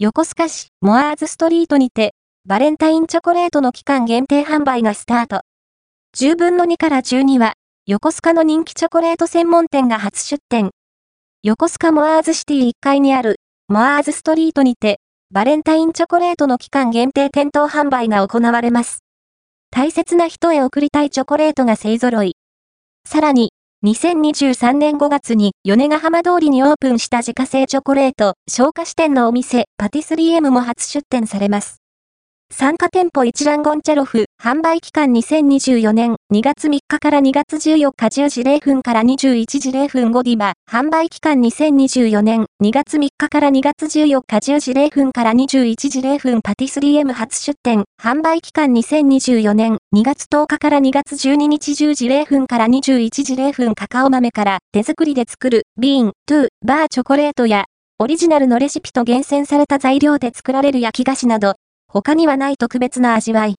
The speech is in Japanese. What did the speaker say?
横須賀市モアーズストリートにて、バレンタインチョコレートの期間限定販売がスタート。10分の2から12は、横須賀の人気チョコレート専門店が初出店。横須賀モアーズシティ1階にある、モアーズストリートにて、バレンタインチョコレートの期間限定店頭販売が行われます。大切な人へ贈りたいチョコレートが勢揃い。さらに、2023年5月に米ヶ浜通りにオープンした自家製チョコレート、消化支店のお店、パティスリー M も初出店されます。参加店舗一覧ゴンチャロフ、販売期間2024年2月3日から2月14日10時0分から21時0分ゴディバ、販売期間2024年2月3日から2月14日10時0分から21時0分パティスリー M 初出店、販売期間2024年2月10日から2月12日10時0分から21時0分カカオ豆から手作りで作る bean to bar チョコレートやオリジナルのレシピと厳選された材料で作られる焼き菓子など、他にはない特別な味わい。